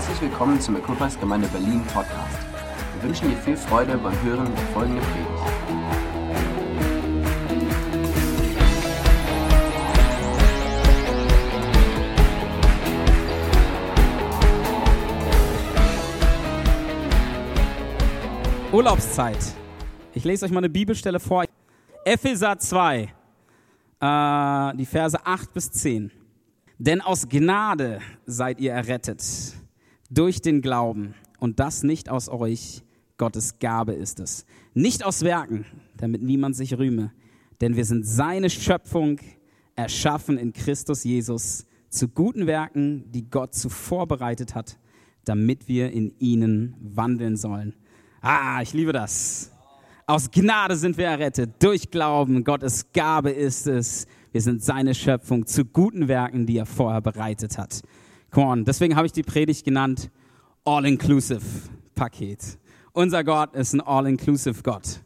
Herzlich willkommen zum Equippers Gemeinde Berlin Podcast. Wir wünschen dir viel Freude beim Hören der folgenden Predigt. Urlaubszeit. Ich lese euch mal eine Bibelstelle vor. Epheser 2, äh, die Verse 8 bis 10. Denn aus Gnade seid ihr errettet, durch den Glauben. Und das nicht aus euch, Gottes Gabe ist es. Nicht aus Werken, damit niemand sich rühme. Denn wir sind seine Schöpfung, erschaffen in Christus Jesus zu guten Werken, die Gott zuvor bereitet hat, damit wir in ihnen wandeln sollen. Ah, ich liebe das. Aus Gnade sind wir errettet, durch Glauben. Gottes Gabe ist es. Wir sind seine Schöpfung zu guten Werken, die er vorher bereitet hat. Come on. Deswegen habe ich die Predigt genannt All-Inclusive Paket. Unser Gott ist ein All-Inclusive Gott,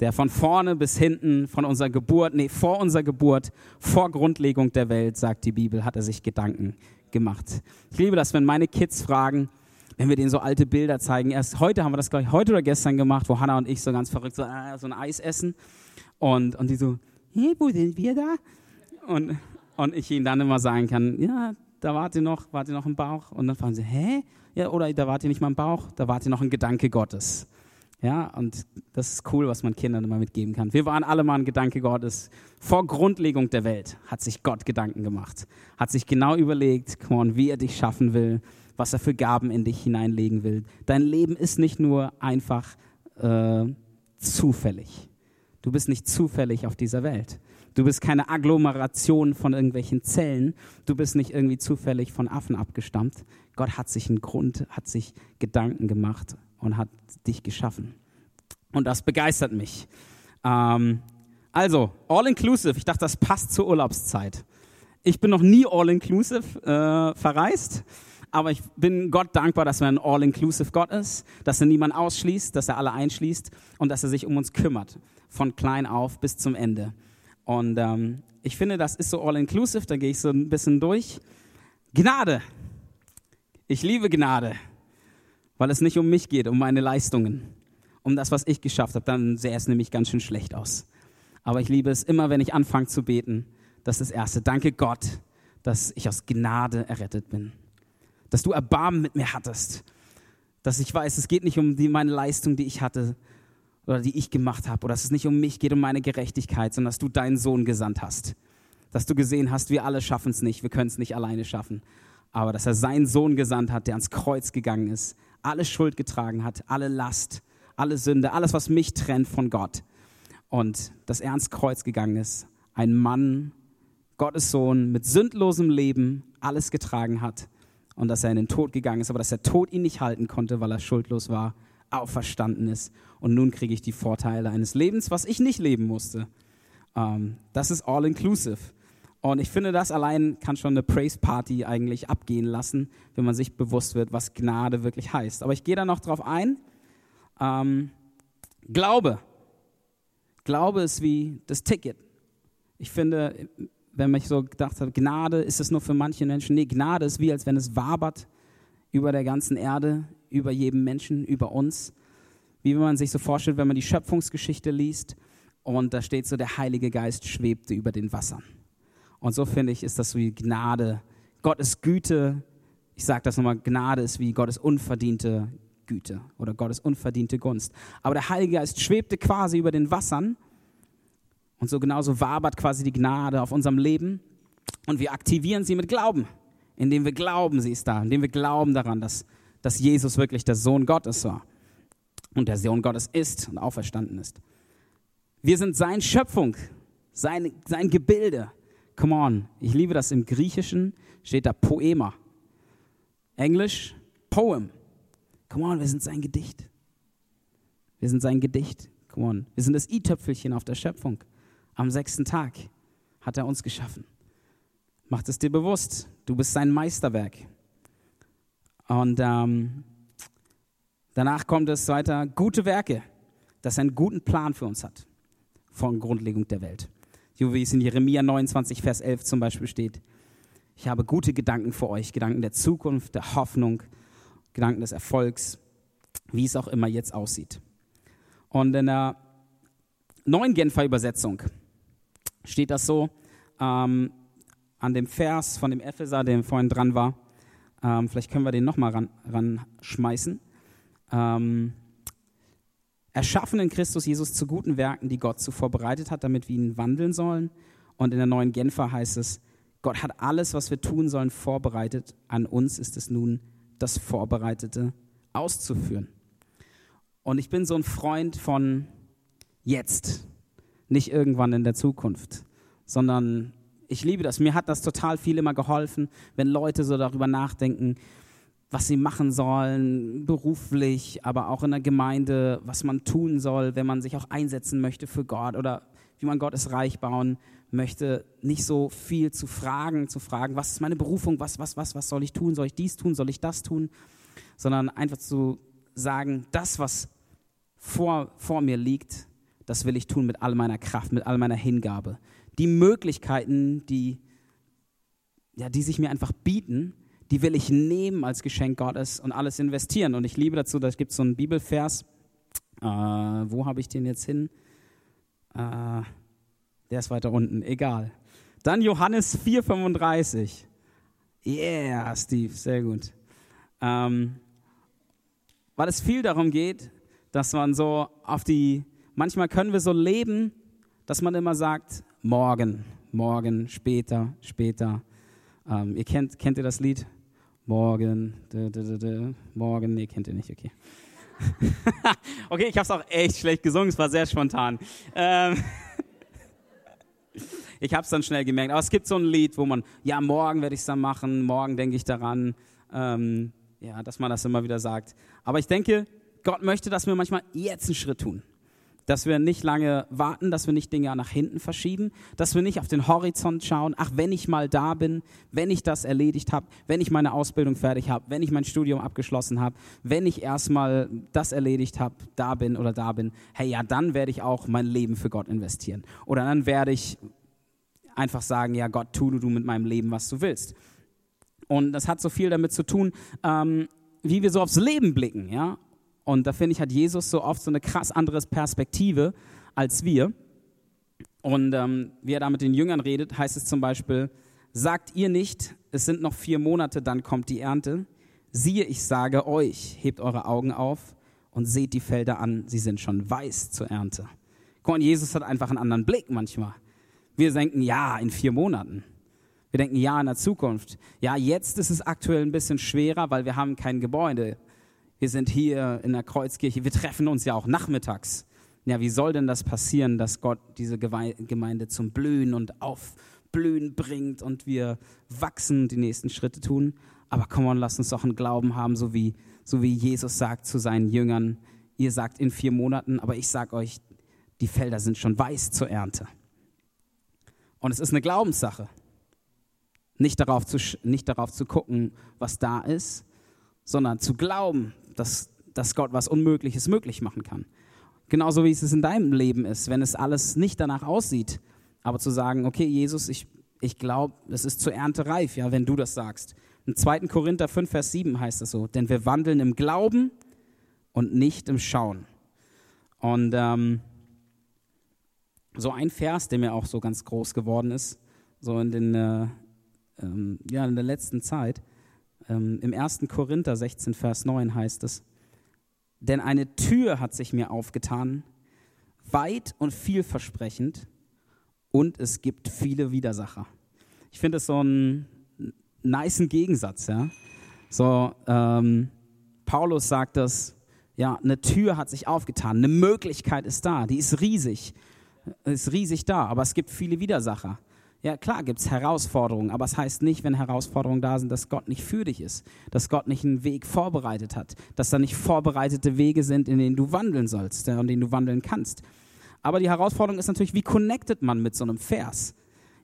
der von vorne bis hinten, von unserer Geburt, nee, vor unserer Geburt, vor Grundlegung der Welt, sagt die Bibel, hat er sich Gedanken gemacht. Ich liebe das, wenn meine Kids fragen, wenn wir denen so alte Bilder zeigen. Erst heute haben wir das, glaube ich, heute oder gestern gemacht, wo Hannah und ich so ganz verrückt so, äh, so ein Eis essen. Und, und die so, hey, wo sind wir da? Und, und ich ihnen dann immer sagen kann, ja, da wart ihr noch, wart ihr noch im Bauch? Und dann fragen sie, hä? Ja, oder da wart ihr nicht mal im Bauch, da wart ihr noch ein Gedanke Gottes. Ja, und das ist cool, was man Kindern immer mitgeben kann. Wir waren alle mal ein Gedanke Gottes. Vor Grundlegung der Welt hat sich Gott Gedanken gemacht, hat sich genau überlegt, on, wie er dich schaffen will, was er für Gaben in dich hineinlegen will. Dein Leben ist nicht nur einfach äh, zufällig. Du bist nicht zufällig auf dieser Welt. Du bist keine Agglomeration von irgendwelchen Zellen. Du bist nicht irgendwie zufällig von Affen abgestammt. Gott hat sich einen Grund, hat sich Gedanken gemacht und hat dich geschaffen. Und das begeistert mich. Ähm, also, all-inclusive. Ich dachte, das passt zur Urlaubszeit. Ich bin noch nie all-inclusive äh, verreist. Aber ich bin Gott dankbar, dass er ein All-Inclusive Gott ist, dass er niemanden ausschließt, dass er alle einschließt und dass er sich um uns kümmert, von klein auf bis zum Ende. Und ähm, ich finde, das ist so All-Inclusive, da gehe ich so ein bisschen durch. Gnade. Ich liebe Gnade, weil es nicht um mich geht, um meine Leistungen, um das, was ich geschafft habe. Dann sähe es nämlich ganz schön schlecht aus. Aber ich liebe es immer, wenn ich anfange zu beten. Das ist das Erste. Danke Gott, dass ich aus Gnade errettet bin dass du Erbarmen mit mir hattest, dass ich weiß, es geht nicht um die, meine Leistung, die ich hatte oder die ich gemacht habe, oder dass es nicht um mich geht, um meine Gerechtigkeit, sondern dass du deinen Sohn gesandt hast, dass du gesehen hast, wir alle schaffen es nicht, wir können es nicht alleine schaffen, aber dass er seinen Sohn gesandt hat, der ans Kreuz gegangen ist, alle Schuld getragen hat, alle Last, alle Sünde, alles, was mich trennt von Gott. Und dass er ans Kreuz gegangen ist, ein Mann, Gottes Sohn mit sündlosem Leben, alles getragen hat und dass er in den Tod gegangen ist, aber dass der Tod ihn nicht halten konnte, weil er schuldlos war, auferstanden ist. Und nun kriege ich die Vorteile eines Lebens, was ich nicht leben musste. Ähm, das ist all inclusive. Und ich finde, das allein kann schon eine Praise Party eigentlich abgehen lassen, wenn man sich bewusst wird, was Gnade wirklich heißt. Aber ich gehe da noch drauf ein. Ähm, Glaube. Glaube ist wie das Ticket. Ich finde, wenn man so gedacht hat, Gnade ist es nur für manche Menschen. Nee, Gnade ist wie, als wenn es wabert über der ganzen Erde, über jedem Menschen, über uns. Wie man sich so vorstellt, wenn man die Schöpfungsgeschichte liest und da steht so, der Heilige Geist schwebte über den Wassern. Und so finde ich, ist das wie Gnade. Gott ist Güte. Ich sage das nochmal, Gnade ist wie Gottes unverdiente Güte oder Gottes unverdiente Gunst. Aber der Heilige Geist schwebte quasi über den Wassern und so genauso wabert quasi die Gnade auf unserem Leben. Und wir aktivieren sie mit Glauben, indem wir glauben, sie ist da, indem wir glauben daran, dass, dass Jesus wirklich der Sohn Gottes war und der Sohn Gottes ist und auferstanden ist. Wir sind sein Schöpfung, sein, sein Gebilde. Come on, ich liebe das. Im Griechischen steht da Poema. Englisch Poem. Come on, wir sind sein Gedicht. Wir sind sein Gedicht. Come on, wir sind das i-Töpfelchen auf der Schöpfung. Am sechsten Tag hat er uns geschaffen. Macht es dir bewusst, du bist sein Meisterwerk. Und ähm, danach kommt es weiter, gute Werke, dass er einen guten Plan für uns hat, von Grundlegung der Welt. Wie es in Jeremia 29, Vers 11 zum Beispiel steht. Ich habe gute Gedanken für euch, Gedanken der Zukunft, der Hoffnung Gedanken des Erfolgs, wie es auch immer jetzt aussieht. Und in der neuen Genfer Übersetzung steht das so, ähm, an dem Vers von dem Epheser, der vorhin dran war. Ähm, vielleicht können wir den nochmal ran, ranschmeißen. Ähm, erschaffen in Christus Jesus zu guten Werken, die Gott zuvor bereitet hat, damit wir ihn wandeln sollen. Und in der neuen Genfer heißt es, Gott hat alles, was wir tun sollen, vorbereitet. An uns ist es nun, das Vorbereitete auszuführen. Und ich bin so ein Freund von jetzt, nicht irgendwann in der Zukunft, sondern ich liebe das. Mir hat das total viel immer geholfen, wenn Leute so darüber nachdenken, was sie machen sollen, beruflich, aber auch in der Gemeinde, was man tun soll, wenn man sich auch einsetzen möchte für Gott oder wie man Gottes Reich bauen möchte, nicht so viel zu fragen, zu fragen, was ist meine Berufung, was, was, was, was soll ich tun, soll ich dies tun, soll ich das tun, sondern einfach zu sagen, das, was vor, vor mir liegt, das will ich tun mit all meiner Kraft, mit all meiner Hingabe. Die Möglichkeiten, die, ja, die sich mir einfach bieten, die will ich nehmen als Geschenk Gottes und alles investieren. Und ich liebe dazu, da gibt es so einen Bibelvers. Äh, wo habe ich den jetzt hin? Äh, der ist weiter unten, egal. Dann Johannes 4,35. Yeah, Steve, sehr gut. Ähm, weil es viel darum geht, dass man so auf die, manchmal können wir so leben, dass man immer sagt, morgen, morgen, später, später. Ähm, ihr kennt, kennt ihr das Lied? Morgen, dü, dü, dü, morgen, nee, kennt ihr nicht, okay. okay, ich habe es auch echt schlecht gesungen, es war sehr spontan. Ähm, ich habe es dann schnell gemerkt. Aber es gibt so ein Lied, wo man, ja, morgen werde ich es dann machen, morgen denke ich daran, ähm, ja, dass man das immer wieder sagt. Aber ich denke, Gott möchte, dass wir manchmal jetzt einen Schritt tun. Dass wir nicht lange warten, dass wir nicht Dinge nach hinten verschieben, dass wir nicht auf den Horizont schauen, ach, wenn ich mal da bin, wenn ich das erledigt habe, wenn ich meine Ausbildung fertig habe, wenn ich mein Studium abgeschlossen habe, wenn ich erstmal das erledigt habe, da bin oder da bin, hey, ja, dann werde ich auch mein Leben für Gott investieren. Oder dann werde ich einfach sagen, ja Gott, tu du mit meinem Leben, was du willst. Und das hat so viel damit zu tun, ähm, wie wir so aufs Leben blicken, ja. Und da finde ich, hat Jesus so oft so eine krass andere Perspektive als wir. Und ähm, wie er da mit den Jüngern redet, heißt es zum Beispiel, sagt ihr nicht, es sind noch vier Monate, dann kommt die Ernte. Siehe, ich sage euch, hebt eure Augen auf und seht die Felder an, sie sind schon weiß zur Ernte. Und Jesus hat einfach einen anderen Blick manchmal. Wir denken, ja, in vier Monaten. Wir denken, ja, in der Zukunft. Ja, jetzt ist es aktuell ein bisschen schwerer, weil wir haben kein Gebäude. Wir sind hier in der Kreuzkirche. Wir treffen uns ja auch nachmittags. Ja, wie soll denn das passieren, dass Gott diese Gemeinde zum Blühen und Aufblühen bringt und wir wachsen, die nächsten Schritte tun? Aber komm on, lass uns doch einen Glauben haben, so wie, so wie Jesus sagt zu seinen Jüngern. Ihr sagt in vier Monaten, aber ich sag euch, die Felder sind schon weiß zur Ernte. Und es ist eine Glaubenssache. Nicht darauf zu, nicht darauf zu gucken, was da ist, sondern zu glauben, dass, dass Gott was Unmögliches möglich machen kann. Genauso wie es in deinem Leben ist, wenn es alles nicht danach aussieht, aber zu sagen, okay, Jesus, ich, ich glaube, es ist zur Ernte reif, ja, wenn du das sagst. Im 2. Korinther 5, Vers 7 heißt es so, denn wir wandeln im Glauben und nicht im Schauen. Und ähm, so ein Vers, der mir auch so ganz groß geworden ist, so in, den, äh, ähm, ja, in der letzten Zeit. Ähm, Im 1. Korinther 16, Vers 9 heißt es, denn eine Tür hat sich mir aufgetan, weit und vielversprechend, und es gibt viele Widersacher. Ich finde es so einen niceen Gegensatz. Ja? So, ähm, Paulus sagt das, ja, eine Tür hat sich aufgetan, eine Möglichkeit ist da, die ist riesig ist riesig da, aber es gibt viele Widersacher. Ja, klar gibt es Herausforderungen, aber es heißt nicht, wenn Herausforderungen da sind, dass Gott nicht für dich ist, dass Gott nicht einen Weg vorbereitet hat, dass da nicht vorbereitete Wege sind, in denen du wandeln sollst ja, und denen du wandeln kannst. Aber die Herausforderung ist natürlich, wie connectet man mit so einem Vers?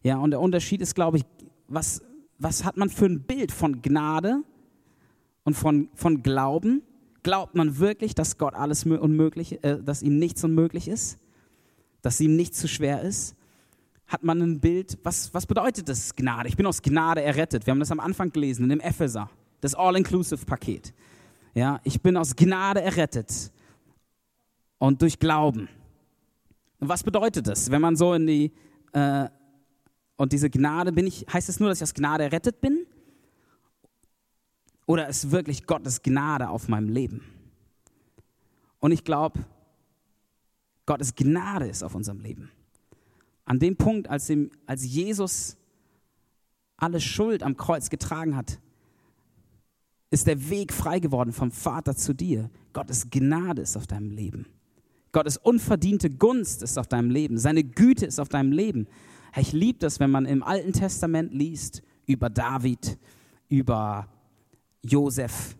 Ja, und der Unterschied ist, glaube ich, was, was hat man für ein Bild von Gnade und von, von Glauben? Glaubt man wirklich, dass Gott alles unmöglich, äh, dass ihm nichts unmöglich ist? dass ihm nicht zu schwer ist, hat man ein Bild, was, was bedeutet das Gnade? Ich bin aus Gnade errettet. Wir haben das am Anfang gelesen, in dem Epheser, das All-Inclusive-Paket. Ja, ich bin aus Gnade errettet und durch Glauben. Und was bedeutet das, wenn man so in die äh, und diese Gnade bin ich, heißt es nur, dass ich aus Gnade errettet bin? Oder ist wirklich Gottes Gnade auf meinem Leben? Und ich glaube, Gottes Gnade ist auf unserem Leben. An dem Punkt, als, dem, als Jesus alle Schuld am Kreuz getragen hat, ist der Weg frei geworden vom Vater zu dir. Gottes Gnade ist auf deinem Leben. Gottes unverdiente Gunst ist auf deinem Leben. Seine Güte ist auf deinem Leben. Ich liebe das, wenn man im Alten Testament liest über David, über Josef.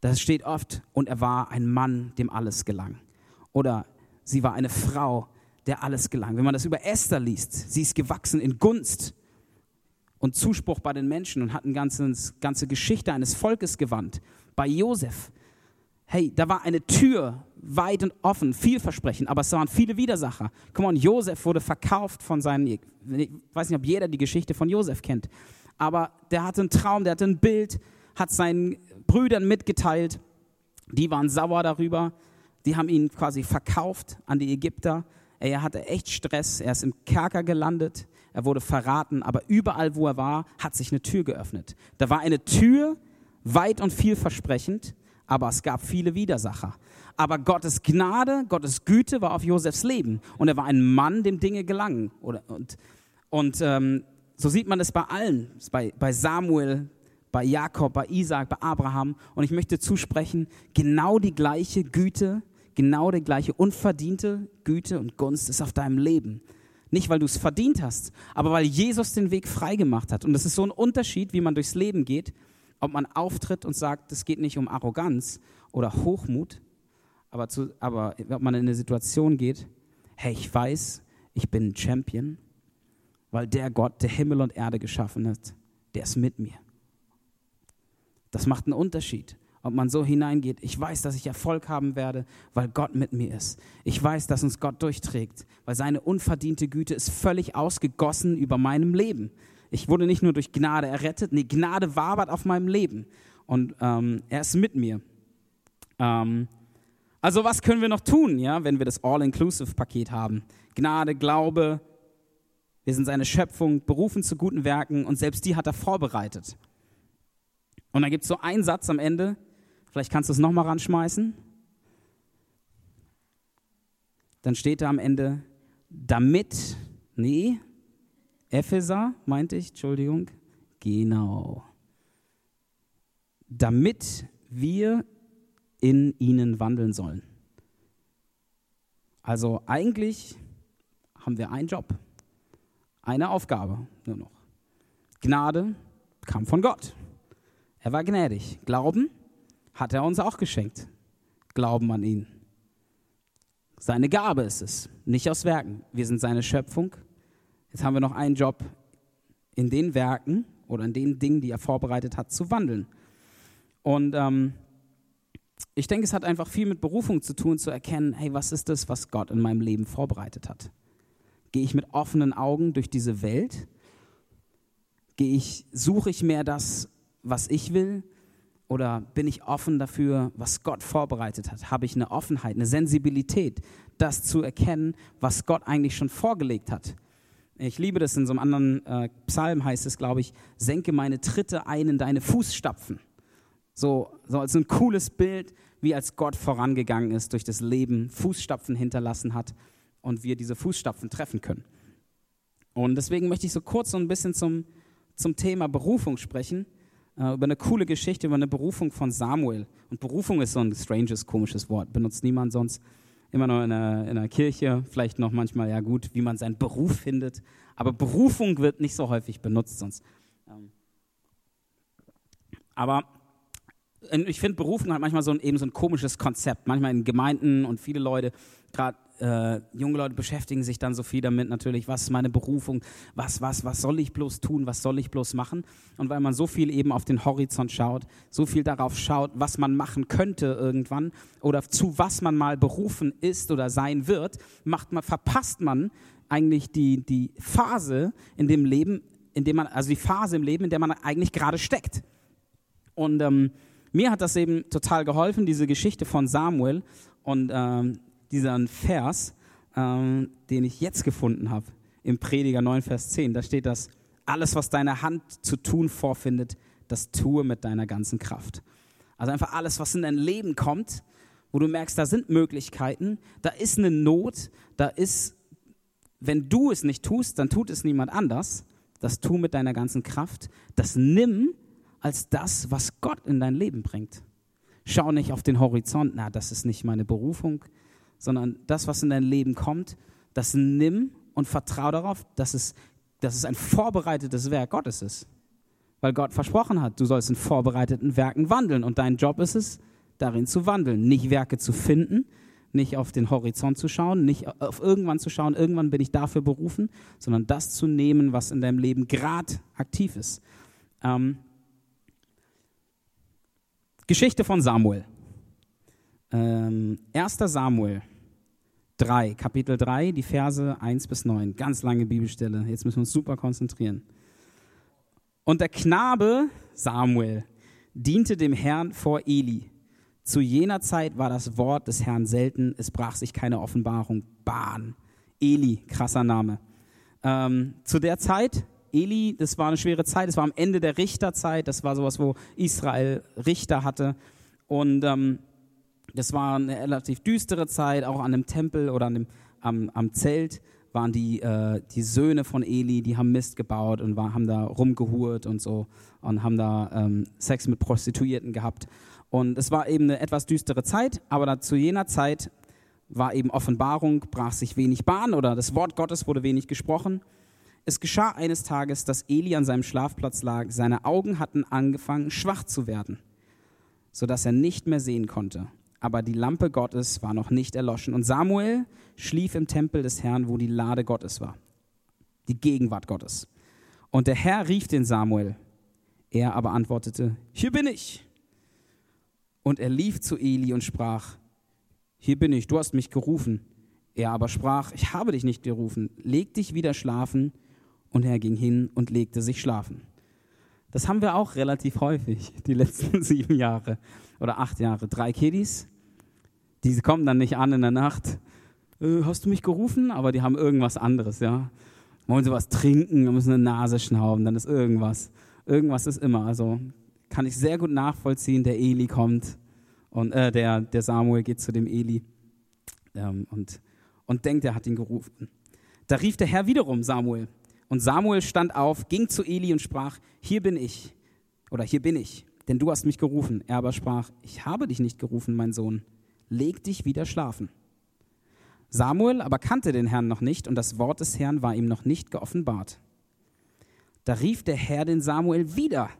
Das steht oft, und er war ein Mann, dem alles gelang. Oder sie war eine Frau, der alles gelang. Wenn man das über Esther liest, sie ist gewachsen in Gunst und Zuspruch bei den Menschen und hat eine ganze, Geschichte eines Volkes gewandt. Bei Josef, hey, da war eine Tür weit und offen, vielversprechend, aber es waren viele Widersacher. Komm on, Josef wurde verkauft von seinen, ich weiß nicht, ob jeder die Geschichte von Josef kennt, aber der hatte einen Traum, der hatte ein Bild, hat seinen Brüdern mitgeteilt, die waren sauer darüber, die haben ihn quasi verkauft an die Ägypter. Er hatte echt Stress, er ist im Kerker gelandet, er wurde verraten, aber überall, wo er war, hat sich eine Tür geöffnet. Da war eine Tür, weit und vielversprechend, aber es gab viele Widersacher. Aber Gottes Gnade, Gottes Güte war auf Josefs Leben und er war ein Mann, dem Dinge gelangen. und und ähm, so sieht man es bei allen, bei, bei Samuel, bei Jakob, bei Isaac, bei Abraham. Und ich möchte zusprechen, genau die gleiche Güte, genau die gleiche unverdiente Güte und Gunst ist auf deinem Leben. Nicht, weil du es verdient hast, aber weil Jesus den Weg freigemacht hat. Und das ist so ein Unterschied, wie man durchs Leben geht, ob man auftritt und sagt, es geht nicht um Arroganz oder Hochmut, aber, zu, aber ob man in eine Situation geht, hey, ich weiß, ich bin ein Champion, weil der Gott, der Himmel und Erde geschaffen hat, der ist mit mir. Das macht einen Unterschied, ob man so hineingeht. Ich weiß, dass ich Erfolg haben werde, weil Gott mit mir ist. Ich weiß, dass uns Gott durchträgt, weil seine unverdiente Güte ist völlig ausgegossen über meinem Leben. Ich wurde nicht nur durch Gnade errettet, nee, Gnade wabert auf meinem Leben und ähm, er ist mit mir. Ähm, also was können wir noch tun, ja, wenn wir das All-Inclusive-Paket haben? Gnade, Glaube, wir sind seine Schöpfung, berufen zu guten Werken und selbst die hat er vorbereitet. Und dann gibt es so einen Satz am Ende, vielleicht kannst du es nochmal ranschmeißen. Dann steht da am Ende, damit, nee, Epheser, meinte ich, Entschuldigung, genau. Damit wir in ihnen wandeln sollen. Also eigentlich haben wir einen Job, eine Aufgabe nur noch. Gnade kam von Gott. Er war gnädig. Glauben hat er uns auch geschenkt. Glauben an ihn. Seine Gabe ist es, nicht aus Werken. Wir sind seine Schöpfung. Jetzt haben wir noch einen Job, in den Werken oder in den Dingen, die er vorbereitet hat, zu wandeln. Und ähm, ich denke, es hat einfach viel mit Berufung zu tun, zu erkennen, hey, was ist das, was Gott in meinem Leben vorbereitet hat? Gehe ich mit offenen Augen durch diese Welt? Gehe ich, suche ich mehr das, was ich will? Oder bin ich offen dafür, was Gott vorbereitet hat? Habe ich eine Offenheit, eine Sensibilität, das zu erkennen, was Gott eigentlich schon vorgelegt hat? Ich liebe das, in so einem anderen äh, Psalm heißt es, glaube ich, senke meine Tritte ein in deine Fußstapfen. So, so als ein cooles Bild, wie als Gott vorangegangen ist, durch das Leben Fußstapfen hinterlassen hat und wir diese Fußstapfen treffen können. Und deswegen möchte ich so kurz so ein bisschen zum, zum Thema Berufung sprechen äh, über eine coole Geschichte, über eine Berufung von Samuel. Und Berufung ist so ein stranges, komisches Wort, benutzt niemand sonst. Immer nur in einer, in einer Kirche, vielleicht noch manchmal, ja gut, wie man seinen Beruf findet. Aber Berufung wird nicht so häufig benutzt sonst. Ähm, aber ich finde, Berufung hat manchmal so ein, eben so ein komisches Konzept. Manchmal in Gemeinden und viele Leute, gerade äh, junge Leute beschäftigen sich dann so viel damit natürlich, was ist meine Berufung, was, was, was soll ich bloß tun, was soll ich bloß machen? Und weil man so viel eben auf den Horizont schaut, so viel darauf schaut, was man machen könnte irgendwann oder zu was man mal berufen ist oder sein wird, macht man, verpasst man eigentlich die, die Phase in dem Leben, in dem man, also die Phase im Leben, in der man eigentlich gerade steckt. Und ähm, mir hat das eben total geholfen, diese Geschichte von Samuel und ähm, dieser Vers, ähm, den ich jetzt gefunden habe, im Prediger 9, Vers 10. Da steht das, alles, was deine Hand zu tun vorfindet, das tue mit deiner ganzen Kraft. Also einfach alles, was in dein Leben kommt, wo du merkst, da sind Möglichkeiten, da ist eine Not, da ist, wenn du es nicht tust, dann tut es niemand anders. Das tu mit deiner ganzen Kraft. Das nimm als das, was Gott in dein Leben bringt. Schau nicht auf den Horizont, na, das ist nicht meine Berufung, sondern das, was in dein Leben kommt, das nimm und vertrau darauf, dass es, dass es ein vorbereitetes Werk Gottes ist. Weil Gott versprochen hat, du sollst in vorbereiteten Werken wandeln und dein Job ist es, darin zu wandeln, nicht Werke zu finden, nicht auf den Horizont zu schauen, nicht auf irgendwann zu schauen, irgendwann bin ich dafür berufen, sondern das zu nehmen, was in deinem Leben gerade aktiv ist. Ähm, Geschichte von Samuel. Ähm, 1. Samuel 3, Kapitel 3, die Verse 1 bis 9. Ganz lange Bibelstelle. Jetzt müssen wir uns super konzentrieren. Und der Knabe Samuel diente dem Herrn vor Eli. Zu jener Zeit war das Wort des Herrn selten, es brach sich keine Offenbarung. Bahn. Eli, krasser Name. Ähm, zu der Zeit, Eli, das war eine schwere Zeit, das war am Ende der Richterzeit, das war sowas, wo Israel Richter hatte. Und ähm, das war eine relativ düstere Zeit, auch an dem Tempel oder an dem, am, am Zelt waren die, äh, die Söhne von Eli, die haben Mist gebaut und war, haben da rumgehurt und so und haben da ähm, Sex mit Prostituierten gehabt. Und es war eben eine etwas düstere Zeit, aber zu jener Zeit war eben Offenbarung, brach sich wenig Bahn oder das Wort Gottes wurde wenig gesprochen. Es geschah eines Tages, dass Eli an seinem Schlafplatz lag. Seine Augen hatten angefangen, schwach zu werden, sodass er nicht mehr sehen konnte. Aber die Lampe Gottes war noch nicht erloschen. Und Samuel schlief im Tempel des Herrn, wo die Lade Gottes war, die Gegenwart Gottes. Und der Herr rief den Samuel. Er aber antwortete, hier bin ich. Und er lief zu Eli und sprach, hier bin ich, du hast mich gerufen. Er aber sprach, ich habe dich nicht gerufen, leg dich wieder schlafen. Und er ging hin und legte sich schlafen. Das haben wir auch relativ häufig, die letzten sieben Jahre oder acht Jahre. Drei Kiddies, die kommen dann nicht an in der Nacht. Äh, hast du mich gerufen? Aber die haben irgendwas anderes, ja. Wollen sie was trinken, müssen eine Nase schnauben, dann ist irgendwas. Irgendwas ist immer. Also kann ich sehr gut nachvollziehen. Der Eli kommt und äh, der, der Samuel geht zu dem Eli ähm, und, und denkt, er hat ihn gerufen. Da rief der Herr wiederum Samuel. Und Samuel stand auf, ging zu Eli und sprach, hier bin ich, oder hier bin ich, denn du hast mich gerufen. Er aber sprach, ich habe dich nicht gerufen, mein Sohn, leg dich wieder schlafen. Samuel aber kannte den Herrn noch nicht und das Wort des Herrn war ihm noch nicht geoffenbart. Da rief der Herr den Samuel wieder,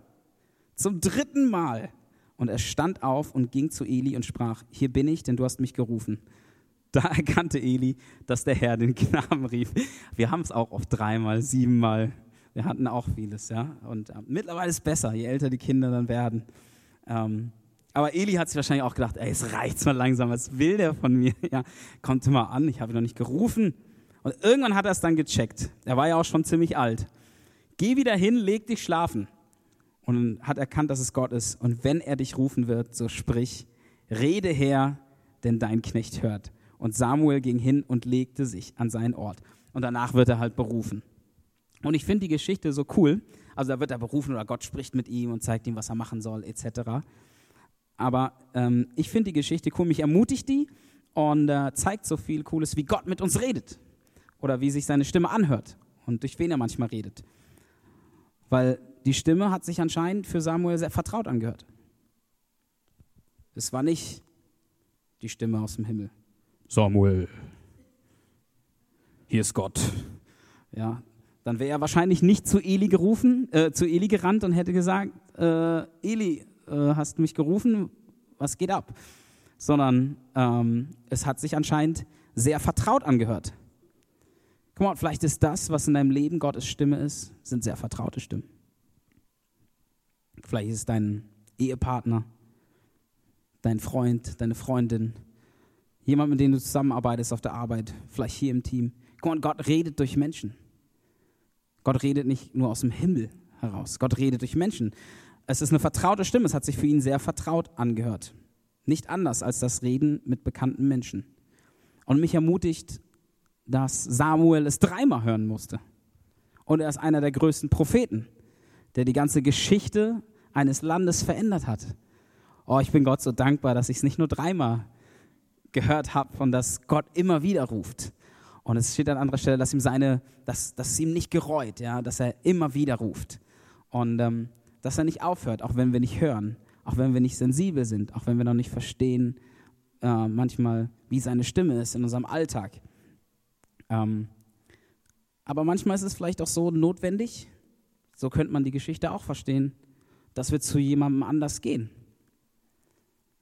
zum dritten Mal. Und er stand auf und ging zu Eli und sprach, hier bin ich, denn du hast mich gerufen. Da erkannte Eli, dass der Herr den Knaben rief. Wir haben es auch oft dreimal, siebenmal. Wir hatten auch vieles, ja. Und äh, mittlerweile ist es besser, je älter die Kinder dann werden. Ähm, aber Eli hat sich wahrscheinlich auch gedacht, ey, es reicht mal langsam, was will der von mir? Ja, kommt mal an, ich habe ihn noch nicht gerufen. Und irgendwann hat er es dann gecheckt. Er war ja auch schon ziemlich alt. Geh wieder hin, leg dich schlafen. Und hat erkannt, dass es Gott ist. Und wenn er dich rufen wird, so sprich, rede her, denn dein Knecht hört. Und Samuel ging hin und legte sich an seinen Ort. Und danach wird er halt berufen. Und ich finde die Geschichte so cool. Also da wird er berufen oder Gott spricht mit ihm und zeigt ihm, was er machen soll, etc. Aber ähm, ich finde die Geschichte cool. Mich ermutigt die und äh, zeigt so viel Cooles, wie Gott mit uns redet. Oder wie sich seine Stimme anhört und durch wen er manchmal redet. Weil die Stimme hat sich anscheinend für Samuel sehr vertraut angehört. Es war nicht die Stimme aus dem Himmel. Samuel, hier ist Gott. Ja, dann wäre er wahrscheinlich nicht zu Eli gerufen, äh, zu Eli gerannt und hätte gesagt, äh, Eli, äh, hast mich gerufen? Was geht ab? Sondern ähm, es hat sich anscheinend sehr vertraut angehört. Guck mal, vielleicht ist das, was in deinem Leben Gottes Stimme ist, sind sehr vertraute Stimmen. Vielleicht ist es dein Ehepartner, dein Freund, deine Freundin, Jemand, mit dem du zusammenarbeitest auf der Arbeit, vielleicht hier im Team. Guck mal, Gott redet durch Menschen. Gott redet nicht nur aus dem Himmel heraus. Gott redet durch Menschen. Es ist eine vertraute Stimme, es hat sich für ihn sehr vertraut angehört. Nicht anders als das Reden mit bekannten Menschen. Und mich ermutigt, dass Samuel es dreimal hören musste. Und er ist einer der größten Propheten, der die ganze Geschichte eines Landes verändert hat. Oh, ich bin Gott so dankbar, dass ich es nicht nur dreimal gehört habe und dass Gott immer wieder ruft. Und es steht an anderer Stelle, dass ihm seine, dass, dass es ihm nicht gereut, ja, dass er immer wieder ruft. Und ähm, dass er nicht aufhört, auch wenn wir nicht hören, auch wenn wir nicht sensibel sind, auch wenn wir noch nicht verstehen, äh, manchmal, wie seine Stimme ist in unserem Alltag. Ähm, aber manchmal ist es vielleicht auch so notwendig, so könnte man die Geschichte auch verstehen, dass wir zu jemandem anders gehen.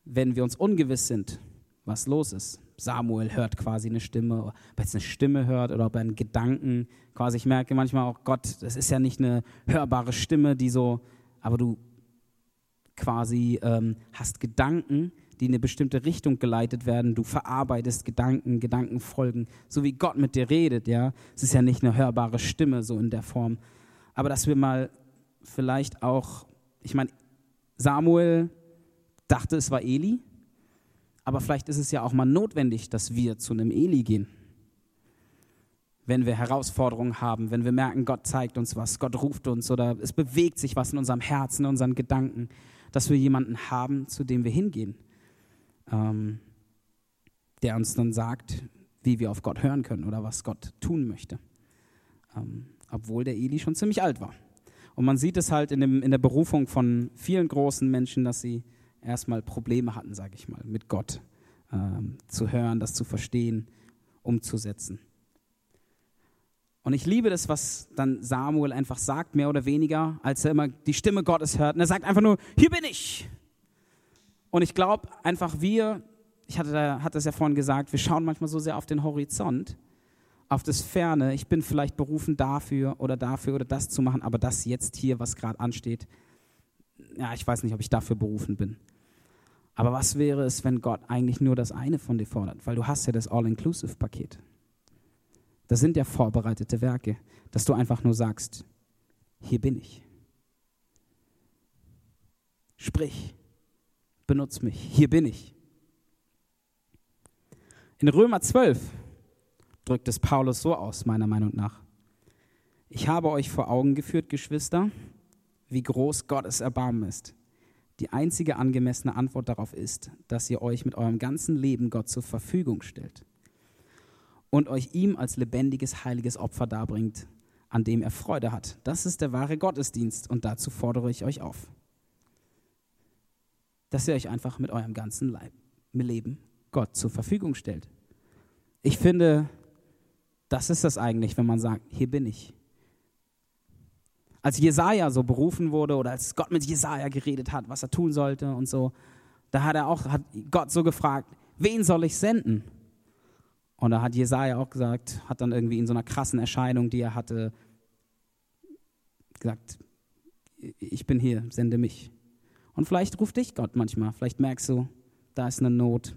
Wenn wir uns ungewiss sind, was los ist. Samuel hört quasi eine Stimme, ob er jetzt eine Stimme hört oder ob er einen Gedanken quasi, ich merke manchmal auch, Gott, das ist ja nicht eine hörbare Stimme, die so, aber du quasi ähm, hast Gedanken, die in eine bestimmte Richtung geleitet werden. Du verarbeitest Gedanken, Gedanken folgen, so wie Gott mit dir redet. Ja, es ist ja nicht eine hörbare Stimme so in der Form, aber dass wir mal vielleicht auch, ich meine, Samuel dachte, es war Eli, aber vielleicht ist es ja auch mal notwendig, dass wir zu einem Eli gehen. Wenn wir Herausforderungen haben, wenn wir merken, Gott zeigt uns was, Gott ruft uns oder es bewegt sich was in unserem Herzen, in unseren Gedanken, dass wir jemanden haben, zu dem wir hingehen ähm, der uns dann sagt, wie wir auf Gott hören können oder was Gott tun möchte. Ähm, obwohl der Eli schon ziemlich alt war. Und man sieht es halt in, dem, in der Berufung von vielen großen Menschen, dass sie erstmal Probleme hatten, sage ich mal, mit Gott ähm, zu hören, das zu verstehen, umzusetzen. Und ich liebe das, was dann Samuel einfach sagt, mehr oder weniger, als er immer die Stimme Gottes hört. Und er sagt einfach nur, hier bin ich. Und ich glaube einfach, wir, ich hatte, da, hatte es ja vorhin gesagt, wir schauen manchmal so sehr auf den Horizont, auf das Ferne. Ich bin vielleicht berufen dafür oder dafür oder das zu machen, aber das jetzt hier, was gerade ansteht, ja, ich weiß nicht, ob ich dafür berufen bin. Aber was wäre es, wenn Gott eigentlich nur das eine von dir fordert? Weil du hast ja das All-Inclusive-Paket. Das sind ja vorbereitete Werke, dass du einfach nur sagst, hier bin ich. Sprich, benutzt mich, hier bin ich. In Römer 12 drückt es Paulus so aus, meiner Meinung nach. Ich habe euch vor Augen geführt, Geschwister, wie groß Gottes Erbarmen ist. Die einzige angemessene Antwort darauf ist, dass ihr euch mit eurem ganzen Leben Gott zur Verfügung stellt und euch ihm als lebendiges, heiliges Opfer darbringt, an dem er Freude hat. Das ist der wahre Gottesdienst und dazu fordere ich euch auf dass ihr euch einfach mit eurem ganzen Leib, Leben Gott zur Verfügung stellt. Ich finde, das ist das eigentlich, wenn man sagt, hier bin ich. Als Jesaja so berufen wurde oder als Gott mit Jesaja geredet hat, was er tun sollte und so, da hat er auch, hat Gott so gefragt, wen soll ich senden? Und da hat Jesaja auch gesagt, hat dann irgendwie in so einer krassen Erscheinung, die er hatte, gesagt, ich bin hier, sende mich. Und vielleicht ruft dich Gott manchmal. Vielleicht merkst du, da ist eine Not,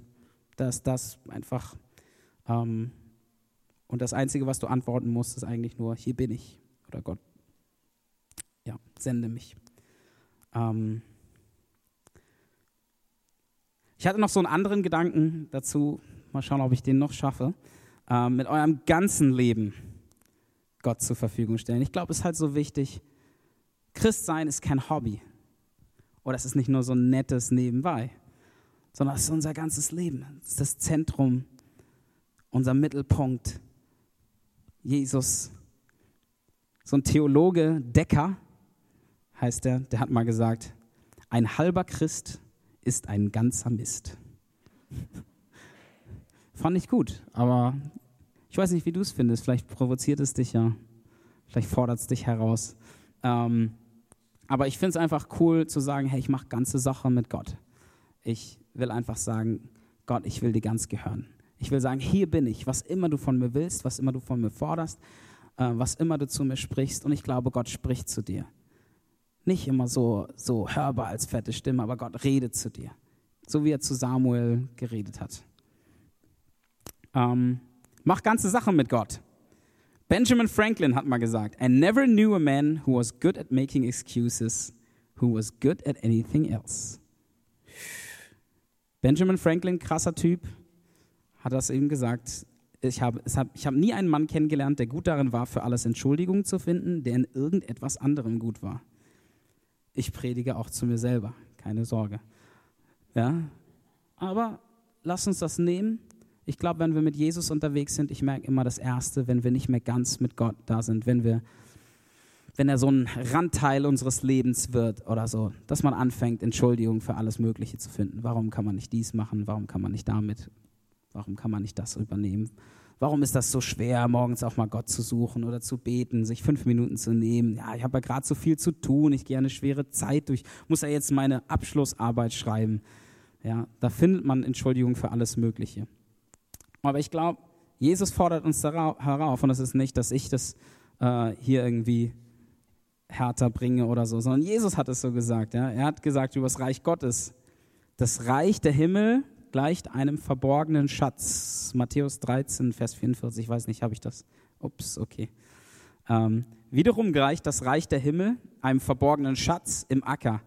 da ist das einfach. Ähm, und das Einzige, was du antworten musst, ist eigentlich nur, hier bin ich. Oder Gott, ja, sende mich. Ähm, ich hatte noch so einen anderen Gedanken dazu. Mal schauen, ob ich den noch schaffe. Ähm, mit eurem ganzen Leben Gott zur Verfügung stellen. Ich glaube, es ist halt so wichtig. Christsein ist kein Hobby. Oder es ist nicht nur so ein nettes Nebenbei, sondern es ist unser ganzes Leben. Es ist das Zentrum, unser Mittelpunkt. Jesus. So ein Theologe, Decker heißt er, der hat mal gesagt, ein halber Christ ist ein ganzer Mist. Fand ich gut, aber ich weiß nicht, wie du es findest. Vielleicht provoziert es dich ja, vielleicht fordert es dich heraus. Ähm, aber ich finde es einfach cool zu sagen, hey, ich mache ganze Sache mit Gott. Ich will einfach sagen, Gott, ich will dir ganz gehören. Ich will sagen, hier bin ich, was immer du von mir willst, was immer du von mir forderst, äh, was immer du zu mir sprichst. Und ich glaube, Gott spricht zu dir. Nicht immer so, so hörbar als fette Stimme, aber Gott redet zu dir. So wie er zu Samuel geredet hat. Ähm, mach ganze Sachen mit Gott. Benjamin Franklin hat mal gesagt, I never knew a man who was good at making excuses, who was good at anything else. Benjamin Franklin, krasser Typ, hat das eben gesagt. Ich habe hab, hab nie einen Mann kennengelernt, der gut darin war, für alles Entschuldigungen zu finden, der in irgendetwas anderem gut war. Ich predige auch zu mir selber, keine Sorge. Ja, aber lass uns das nehmen. Ich glaube, wenn wir mit Jesus unterwegs sind, ich merke immer das Erste, wenn wir nicht mehr ganz mit Gott da sind, wenn wir wenn er so ein Randteil unseres Lebens wird oder so, dass man anfängt, Entschuldigung für alles Mögliche zu finden. Warum kann man nicht dies machen? Warum kann man nicht damit? Warum kann man nicht das übernehmen? Warum ist das so schwer, morgens auch mal Gott zu suchen oder zu beten, sich fünf Minuten zu nehmen? Ja, ich habe ja gerade so viel zu tun, ich gehe eine schwere Zeit durch, muss ja jetzt meine Abschlussarbeit schreiben. Ja, da findet man Entschuldigung für alles Mögliche. Aber ich glaube, Jesus fordert uns herauf, und es ist nicht, dass ich das äh, hier irgendwie härter bringe oder so, sondern Jesus hat es so gesagt. Ja? Er hat gesagt über das Reich Gottes. Das Reich der Himmel gleicht einem verborgenen Schatz. Matthäus 13, Vers 44, ich weiß nicht, habe ich das? Ups, okay. Ähm, wiederum gleicht das Reich der Himmel einem verborgenen Schatz im Acker,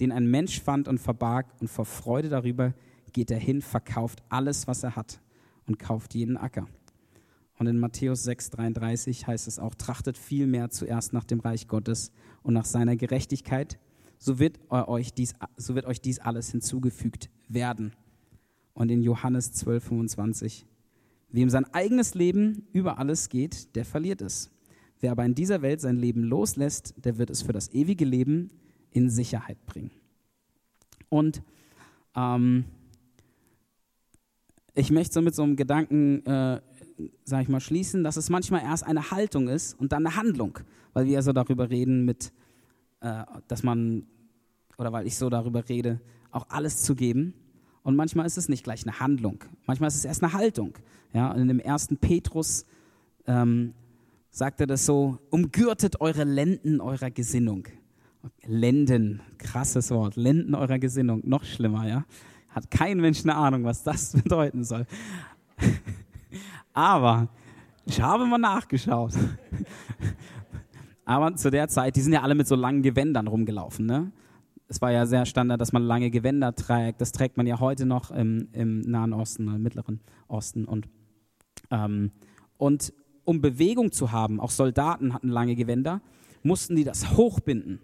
den ein Mensch fand und verbarg, und vor Freude darüber geht er hin, verkauft alles, was er hat und kauft jeden Acker. Und in Matthäus 6,33 heißt es auch, trachtet vielmehr zuerst nach dem Reich Gottes und nach seiner Gerechtigkeit, so wird euch dies, so wird euch dies alles hinzugefügt werden. Und in Johannes 12,25, wem sein eigenes Leben über alles geht, der verliert es. Wer aber in dieser Welt sein Leben loslässt, der wird es für das ewige Leben in Sicherheit bringen. Und ähm, ich möchte so mit so einem Gedanken äh, sage ich mal, schließen, dass es manchmal erst eine Haltung ist und dann eine Handlung, weil wir so darüber reden mit, äh, dass man, oder weil ich so darüber rede, auch alles zu geben. Und manchmal ist es nicht gleich eine Handlung, manchmal ist es erst eine Haltung. Ja, und in dem ersten Petrus ähm, sagt er das so, umgürtet eure Lenden eurer Gesinnung. Lenden, krasses Wort, Lenden eurer Gesinnung, noch schlimmer, ja. Hat kein Mensch eine Ahnung, was das bedeuten soll. Aber ich habe mal nachgeschaut. Aber zu der Zeit, die sind ja alle mit so langen Gewändern rumgelaufen. Ne? Es war ja sehr Standard, dass man lange Gewänder trägt. Das trägt man ja heute noch im, im Nahen Osten, im Mittleren Osten. Und, ähm, und um Bewegung zu haben, auch Soldaten hatten lange Gewänder, mussten die das hochbinden.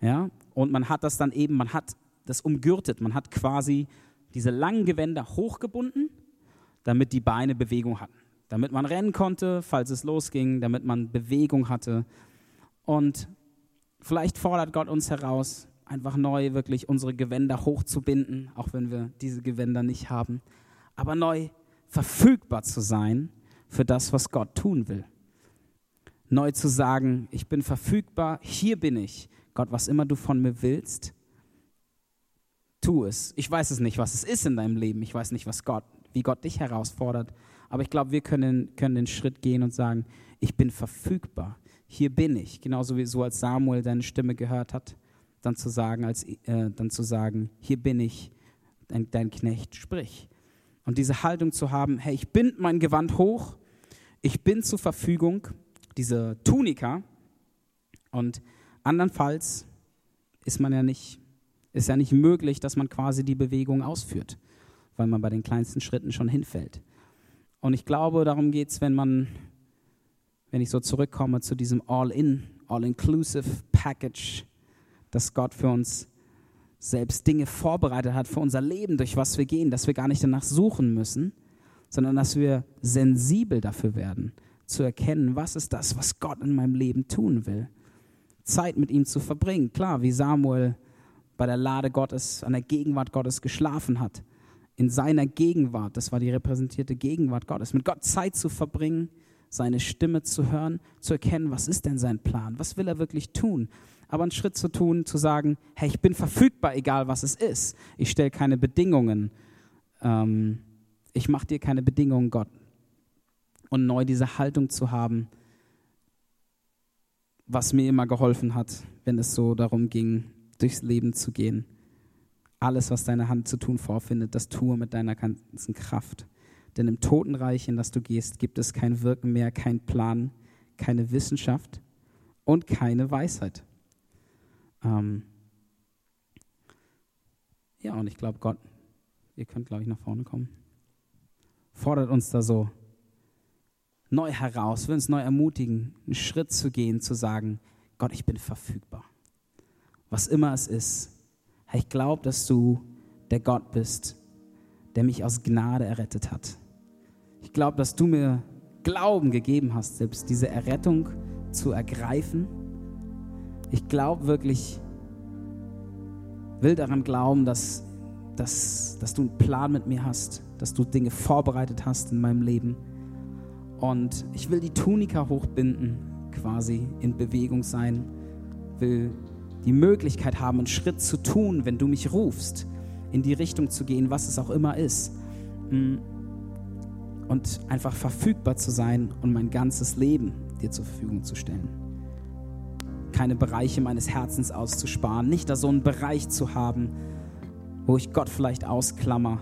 Ja? Und man hat das dann eben, man hat das umgürtet, man hat quasi diese langen Gewänder hochgebunden damit die Beine Bewegung hatten. Damit man rennen konnte, falls es losging, damit man Bewegung hatte. Und vielleicht fordert Gott uns heraus, einfach neu wirklich unsere Gewänder hochzubinden, auch wenn wir diese Gewänder nicht haben, aber neu verfügbar zu sein für das, was Gott tun will. Neu zu sagen, ich bin verfügbar, hier bin ich. Gott, was immer du von mir willst, tu es. Ich weiß es nicht, was es ist in deinem Leben. Ich weiß nicht, was Gott wie Gott dich herausfordert. Aber ich glaube, wir können, können den Schritt gehen und sagen, ich bin verfügbar. Hier bin ich. Genauso wie so als Samuel deine Stimme gehört hat, dann zu sagen, als, äh, dann zu sagen, hier bin ich, dein, dein Knecht, sprich. Und diese Haltung zu haben, hey, ich bind mein Gewand hoch, ich bin zur Verfügung, diese Tunika. Und andernfalls ist man ja nicht, ist ja nicht möglich, dass man quasi die Bewegung ausführt weil man bei den kleinsten Schritten schon hinfällt. Und ich glaube, darum geht es, wenn man, wenn ich so zurückkomme zu diesem All-in, All-inclusive Package, dass Gott für uns selbst Dinge vorbereitet hat für unser Leben, durch was wir gehen, dass wir gar nicht danach suchen müssen, sondern dass wir sensibel dafür werden, zu erkennen, was ist das, was Gott in meinem Leben tun will. Zeit mit ihm zu verbringen. Klar, wie Samuel bei der Lade Gottes, an der Gegenwart Gottes geschlafen hat in seiner Gegenwart, das war die repräsentierte Gegenwart Gottes, mit Gott Zeit zu verbringen, seine Stimme zu hören, zu erkennen, was ist denn sein Plan, was will er wirklich tun. Aber einen Schritt zu tun, zu sagen, hey, ich bin verfügbar, egal was es ist. Ich stelle keine Bedingungen. Ähm, ich mache dir keine Bedingungen, Gott. Und neu diese Haltung zu haben, was mir immer geholfen hat, wenn es so darum ging, durchs Leben zu gehen alles, was deine Hand zu tun vorfindet, das tue mit deiner ganzen Kraft. Denn im Totenreich, in das du gehst, gibt es kein Wirken mehr, kein Plan, keine Wissenschaft und keine Weisheit. Ähm ja, und ich glaube, Gott, ihr könnt, glaube ich, nach vorne kommen, fordert uns da so neu heraus, will uns neu ermutigen, einen Schritt zu gehen, zu sagen, Gott, ich bin verfügbar. Was immer es ist. Ich glaube, dass du der Gott bist, der mich aus Gnade errettet hat. Ich glaube, dass du mir Glauben gegeben hast, selbst diese Errettung zu ergreifen. Ich glaube wirklich, will daran glauben, dass, dass, dass du einen Plan mit mir hast, dass du Dinge vorbereitet hast in meinem Leben. Und ich will die Tunika hochbinden, quasi in Bewegung sein, will die Möglichkeit haben, einen Schritt zu tun, wenn du mich rufst, in die Richtung zu gehen, was es auch immer ist. Mm. Und einfach verfügbar zu sein und mein ganzes Leben dir zur Verfügung zu stellen. Keine Bereiche meines Herzens auszusparen, nicht da so einen Bereich zu haben, wo ich Gott vielleicht ausklammer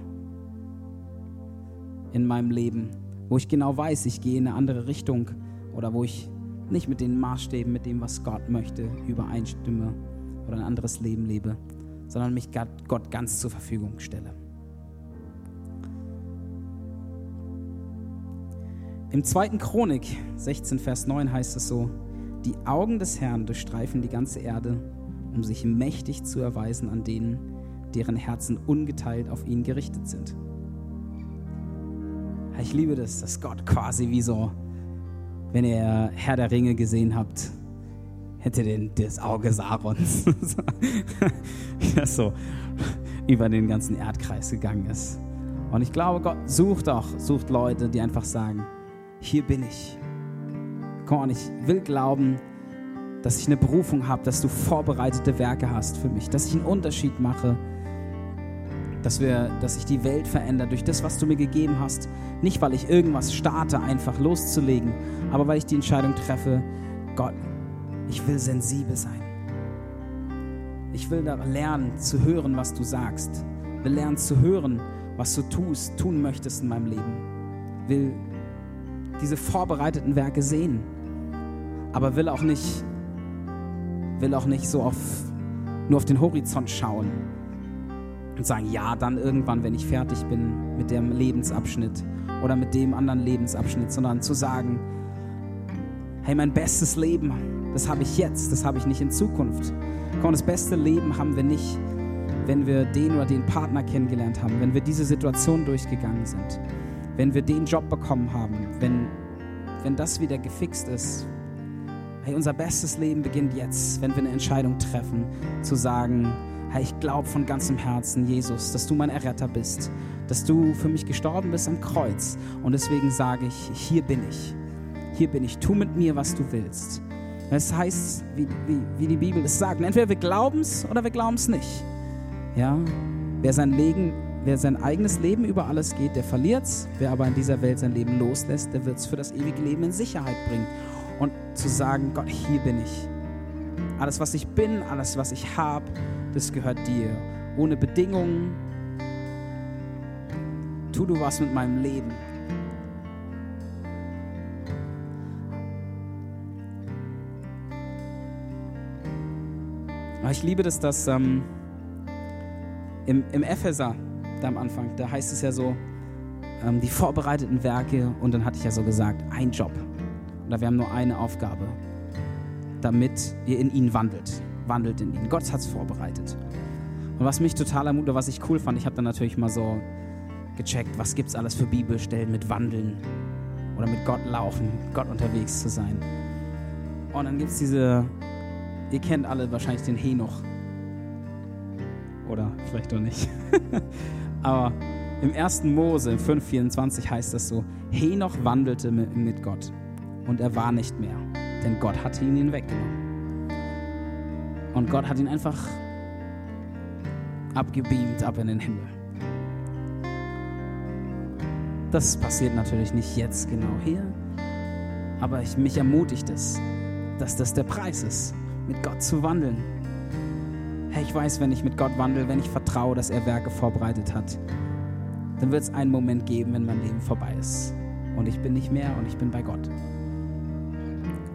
in meinem Leben, wo ich genau weiß, ich gehe in eine andere Richtung oder wo ich nicht mit den Maßstäben, mit dem, was Gott möchte, übereinstimme oder ein anderes Leben lebe, sondern mich Gott ganz zur Verfügung stelle. Im 2. Chronik 16, Vers 9 heißt es so, die Augen des Herrn durchstreifen die ganze Erde, um sich mächtig zu erweisen an denen, deren Herzen ungeteilt auf ihn gerichtet sind. Ich liebe das, dass Gott quasi wie so, wenn ihr Herr der Ringe gesehen habt, hätte den, das Auge Sarons, das so über den ganzen Erdkreis gegangen ist. Und ich glaube, Gott sucht auch, sucht Leute, die einfach sagen, hier bin ich. Komm on, ich will glauben, dass ich eine Berufung habe, dass du vorbereitete Werke hast für mich, dass ich einen Unterschied mache, dass, wir, dass ich die Welt verändere durch das, was du mir gegeben hast. Nicht, weil ich irgendwas starte, einfach loszulegen, aber weil ich die Entscheidung treffe, Gott, ich will sensibel sein. Ich will lernen zu hören, was du sagst. Will lernen zu hören, was du tust, tun möchtest in meinem Leben. Will diese vorbereiteten Werke sehen. Aber will auch nicht, will auch nicht so auf, nur auf den Horizont schauen und sagen, ja, dann irgendwann, wenn ich fertig bin mit dem Lebensabschnitt oder mit dem anderen Lebensabschnitt, sondern zu sagen, hey, mein bestes Leben das habe ich jetzt, das habe ich nicht in Zukunft. Komm, das beste Leben haben wir nicht, wenn wir den oder den Partner kennengelernt haben, wenn wir diese Situation durchgegangen sind, wenn wir den Job bekommen haben, wenn, wenn das wieder gefixt ist. Hey, unser bestes Leben beginnt jetzt, wenn wir eine Entscheidung treffen, zu sagen, hey, ich glaube von ganzem Herzen, Jesus, dass du mein Erretter bist, dass du für mich gestorben bist am Kreuz. Und deswegen sage ich, hier bin ich. Hier bin ich. Tu mit mir, was du willst. Es heißt, wie, wie, wie die Bibel es sagt, entweder wir glauben es oder wir glauben es nicht. Ja? Wer sein, Leben, wer sein eigenes Leben über alles geht, der verliert es. Wer aber in dieser Welt sein Leben loslässt, der wird es für das ewige Leben in Sicherheit bringen. Und zu sagen, Gott, hier bin ich. Alles, was ich bin, alles, was ich habe, das gehört dir. Ohne Bedingungen. Tu du was mit meinem Leben. Aber ich liebe das, dass ähm, im, im Epheser, da am Anfang, da heißt es ja so, ähm, die vorbereiteten Werke und dann hatte ich ja so gesagt, ein Job. Oder wir haben nur eine Aufgabe, damit ihr in ihn wandelt. Wandelt in ihn. Gott hat es vorbereitet. Und was mich total ermutigt, was ich cool fand, ich habe dann natürlich mal so gecheckt, was gibt es alles für Bibelstellen mit Wandeln oder mit Gott laufen, Gott unterwegs zu sein. Und dann gibt es diese Ihr kennt alle wahrscheinlich den Henoch. Oder vielleicht doch nicht. Aber im 1. Mose 5,24 heißt das so: Henoch wandelte mit Gott und er war nicht mehr, denn Gott hatte ihn weggenommen. Und Gott hat ihn einfach abgebeamt ab in den Himmel. Das passiert natürlich nicht jetzt genau hier, aber ich, mich ermutigt es, dass das der Preis ist mit Gott zu wandeln. Hey, ich weiß, wenn ich mit Gott wandle, wenn ich vertraue, dass er Werke vorbereitet hat, dann wird es einen Moment geben, wenn mein Leben vorbei ist. Und ich bin nicht mehr und ich bin bei Gott.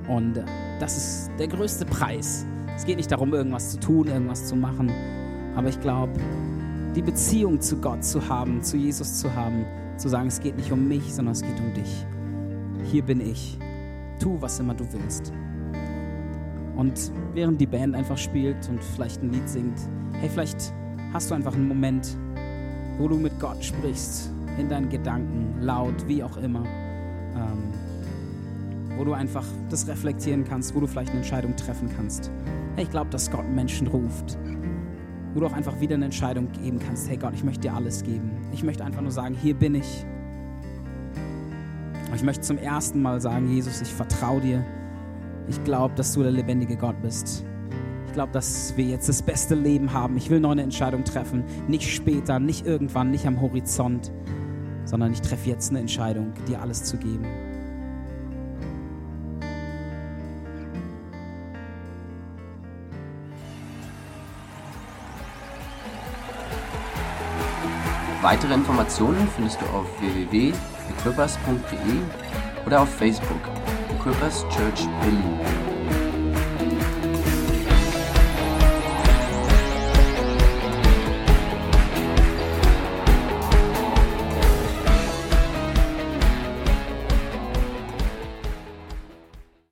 Und das ist der größte Preis, Es geht nicht darum, irgendwas zu tun, irgendwas zu machen. Aber ich glaube, die Beziehung zu Gott zu haben, zu Jesus zu haben, zu sagen, es geht nicht um mich, sondern es geht um dich. Hier bin ich. Tu, was immer du willst. Und während die Band einfach spielt und vielleicht ein Lied singt, hey, vielleicht hast du einfach einen Moment, wo du mit Gott sprichst, in deinen Gedanken, laut, wie auch immer. Ähm, wo du einfach das reflektieren kannst, wo du vielleicht eine Entscheidung treffen kannst. Hey, ich glaube, dass Gott Menschen ruft. Wo du auch einfach wieder eine Entscheidung geben kannst. Hey Gott, ich möchte dir alles geben. Ich möchte einfach nur sagen, hier bin ich. Ich möchte zum ersten Mal sagen, Jesus, ich vertraue dir. Ich glaube, dass du der lebendige Gott bist. Ich glaube, dass wir jetzt das beste Leben haben. Ich will noch eine Entscheidung treffen. Nicht später, nicht irgendwann, nicht am Horizont, sondern ich treffe jetzt eine Entscheidung, dir alles zu geben. Weitere Informationen findest du auf www.equippers.de oder auf Facebook Equippers Church Berlin.